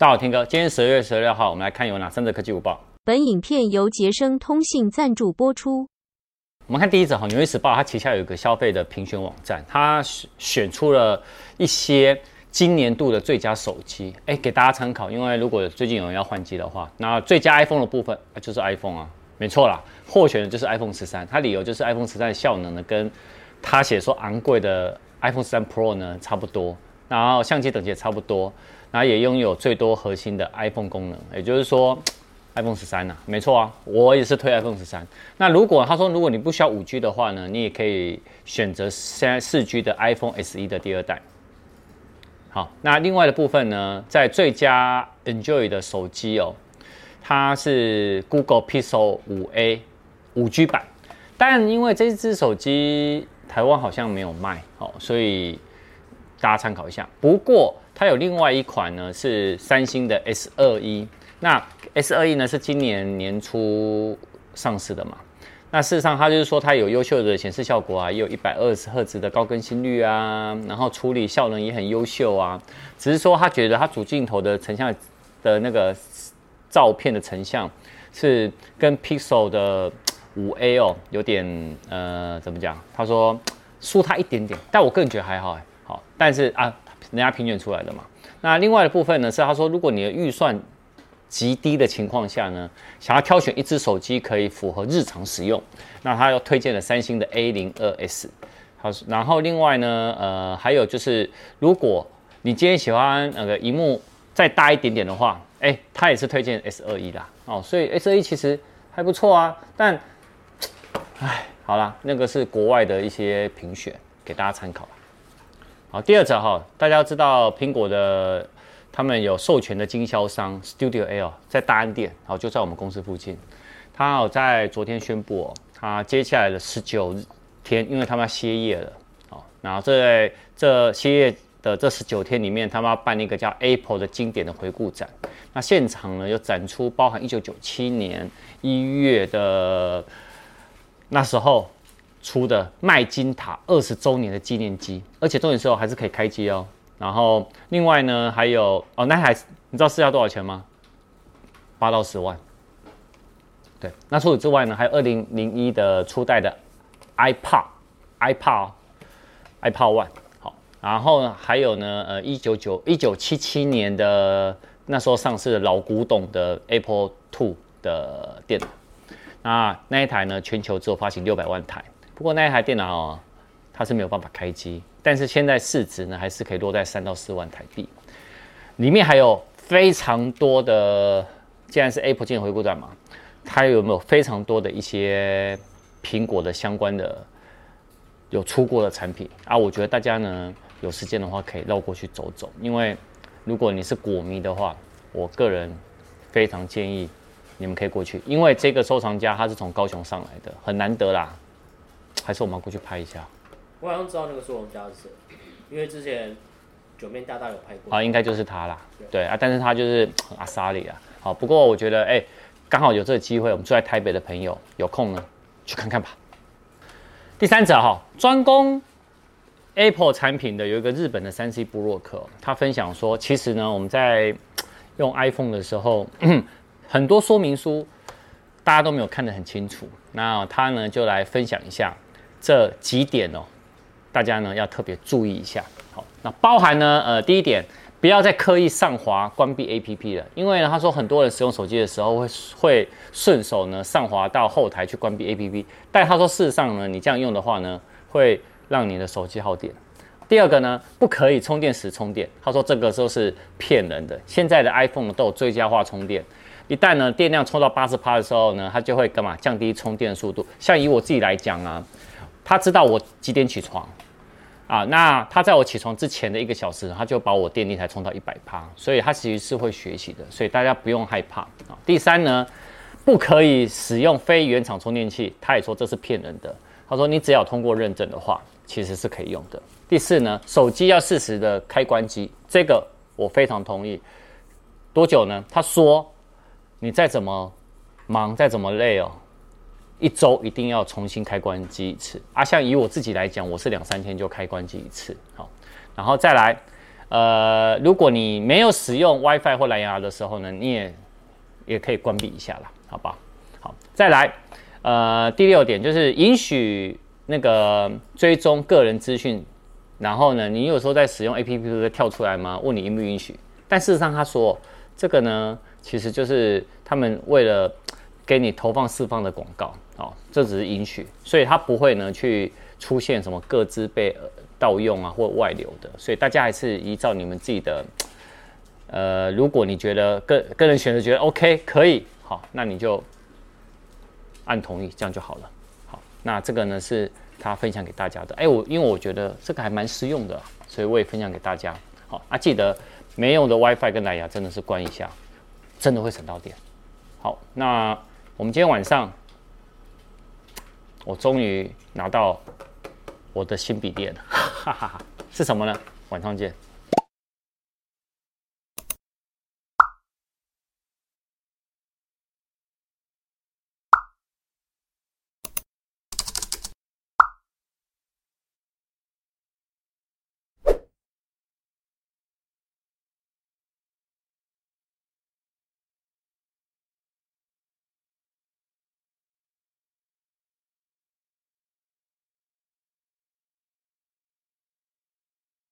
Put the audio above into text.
大家好，天哥，今天十二月十六号，我们来看有哪三则科技午报。本影片由杰生通信赞助播出。我们看第一则哈，《纽约时报》它旗下有一个消费的评选网站，它选出了一些今年度的最佳手机，哎，给大家参考。因为如果最近有人要换机的话，那最佳 iPhone 的部分就是 iPhone 啊，没错啦，获选的就是 iPhone 十三。它理由就是 iPhone 十三的效能呢，跟它写说昂贵的 iPhone 十三 Pro 呢差不多，然后相机等级也差不多。然后也拥有最多核心的 iPhone 功能，也就是说，iPhone 十三呐，没错啊，我也是推 iPhone 十三。那如果他说，如果你不需要五 G 的话呢，你也可以选择现在四 G 的 iPhone SE 的第二代。好，那另外的部分呢，在最佳 Enjoy 的手机哦，它是 Google Pixel 5a 五 G 版，但因为这支手机台湾好像没有卖，哦，所以大家参考一下。不过它有另外一款呢，是三星的 S 二一。那 S 二一呢是今年年初上市的嘛？那事实上它就是说它有优秀的显示效果啊，也有一百二十赫兹的高更新率啊，然后处理效能也很优秀啊。只是说他觉得它主镜头的成像的那个照片的成像是跟 Pixel 的五 A 哦有点呃怎么讲？他说输他一点点，但我个人觉得还好哎，好，但是啊。人家评选出来的嘛，那另外的部分呢是他说，如果你的预算极低的情况下呢，想要挑选一只手机可以符合日常使用，那他又推荐了三星的 A 零二 S。好，然后另外呢，呃，还有就是，如果你今天喜欢那个荧幕再大一点点的话，哎，他也是推荐 S 二一啦。哦，所以 S 二一其实还不错啊。但，哎，好啦，那个是国外的一些评选，给大家参考。好，第二则哈，大家知道苹果的他们有授权的经销商 Studio L 在大安店，好，就在我们公司附近。他好在昨天宣布哦，他接下来的十九天，因为他们要歇业了，好，然后在这歇业的这十九天里面，他们要办一个叫 Apple 的经典的回顾展。那现场呢，有展出包含一九九七年一月的那时候。出的麦金塔二十周年的纪念机，而且重点是哦，还是可以开机哦。然后另外呢，还有哦，那台你知道市价多少钱吗？八到十万。对，那除此之外呢，还有二零零一的初代的 iPad，iPad，iPad One。好，然后呢还有呢，呃，一九九一九七七年的那时候上市的老古董的 Apple Two 的电脑。那那一台呢，全球只有发行六百万台。不过那一台电脑哦，它是没有办法开机，但是现在市值呢还是可以落在三到四万台币。里面还有非常多的，既然是 Apple 进回顾展嘛，它有没有非常多的一些苹果的相关的有出过的产品啊？我觉得大家呢有时间的话可以绕过去走走，因为如果你是果迷的话，我个人非常建议你们可以过去，因为这个收藏家他是从高雄上来的，很难得啦。还是我们要过去拍一下。我好像知道那个收藏家是谁，因为之前九面大大有拍过。啊，应该就是他啦。对，对啊，但是他就是很 阿莎里啊。好，不过我觉得，哎、欸，刚好有这个机会，我们住在台北的朋友有空呢，去看看吧。第三者哈，专攻 Apple 产品的有一个日本的三 C 布洛克，他分享说，其实呢，我们在用 iPhone 的时候，很多说明书大家都没有看得很清楚。那他呢就来分享一下。这几点哦，大家呢要特别注意一下。好，那包含呢，呃，第一点，不要再刻意上滑关闭 APP 了，因为呢，他说很多人使用手机的时候会会顺手呢上滑到后台去关闭 APP，但他说事实上呢，你这样用的话呢，会让你的手机耗电。第二个呢，不可以充电时充电，他说这个都是骗人的。现在的 iPhone 都有最佳化充电，一旦呢电量充到八十趴的时候呢，它就会干嘛降低充电速度。像以我自己来讲啊。他知道我几点起床，啊，那他在我起床之前的一个小时，他就把我电力才充到一百趴，所以他其实是会学习的，所以大家不用害怕啊。第三呢，不可以使用非原厂充电器，他也说这是骗人的。他说你只要通过认证的话，其实是可以用的。第四呢，手机要适时的开关机，这个我非常同意。多久呢？他说你再怎么忙，再怎么累哦。一周一定要重新开关机一次啊！像以我自己来讲，我是两三天就开关机一次。好，然后再来，呃，如果你没有使用 WiFi 或蓝牙的时候呢，你也也可以关闭一下啦，好吧？好，再来，呃，第六点就是允许那个追踪个人资讯，然后呢，你有时候在使用 APP 会跳出来吗？问你允不允许？但事实上他说这个呢，其实就是他们为了给你投放释放的广告，哦，这只是允许，所以它不会呢去出现什么各自被盗用啊或外流的，所以大家还是依照你们自己的，呃，如果你觉得个个人选择觉得 OK 可以，好，那你就。按同意，这样就好了。好，那这个呢是他分享给大家的。哎，我因为我觉得这个还蛮实用的，所以我也分享给大家。好啊，记得没用的 WiFi 跟蓝牙真的是关一下，真的会省到电。好，那我们今天晚上，我终于拿到我的新笔电了，哈哈哈，是什么呢？晚上见。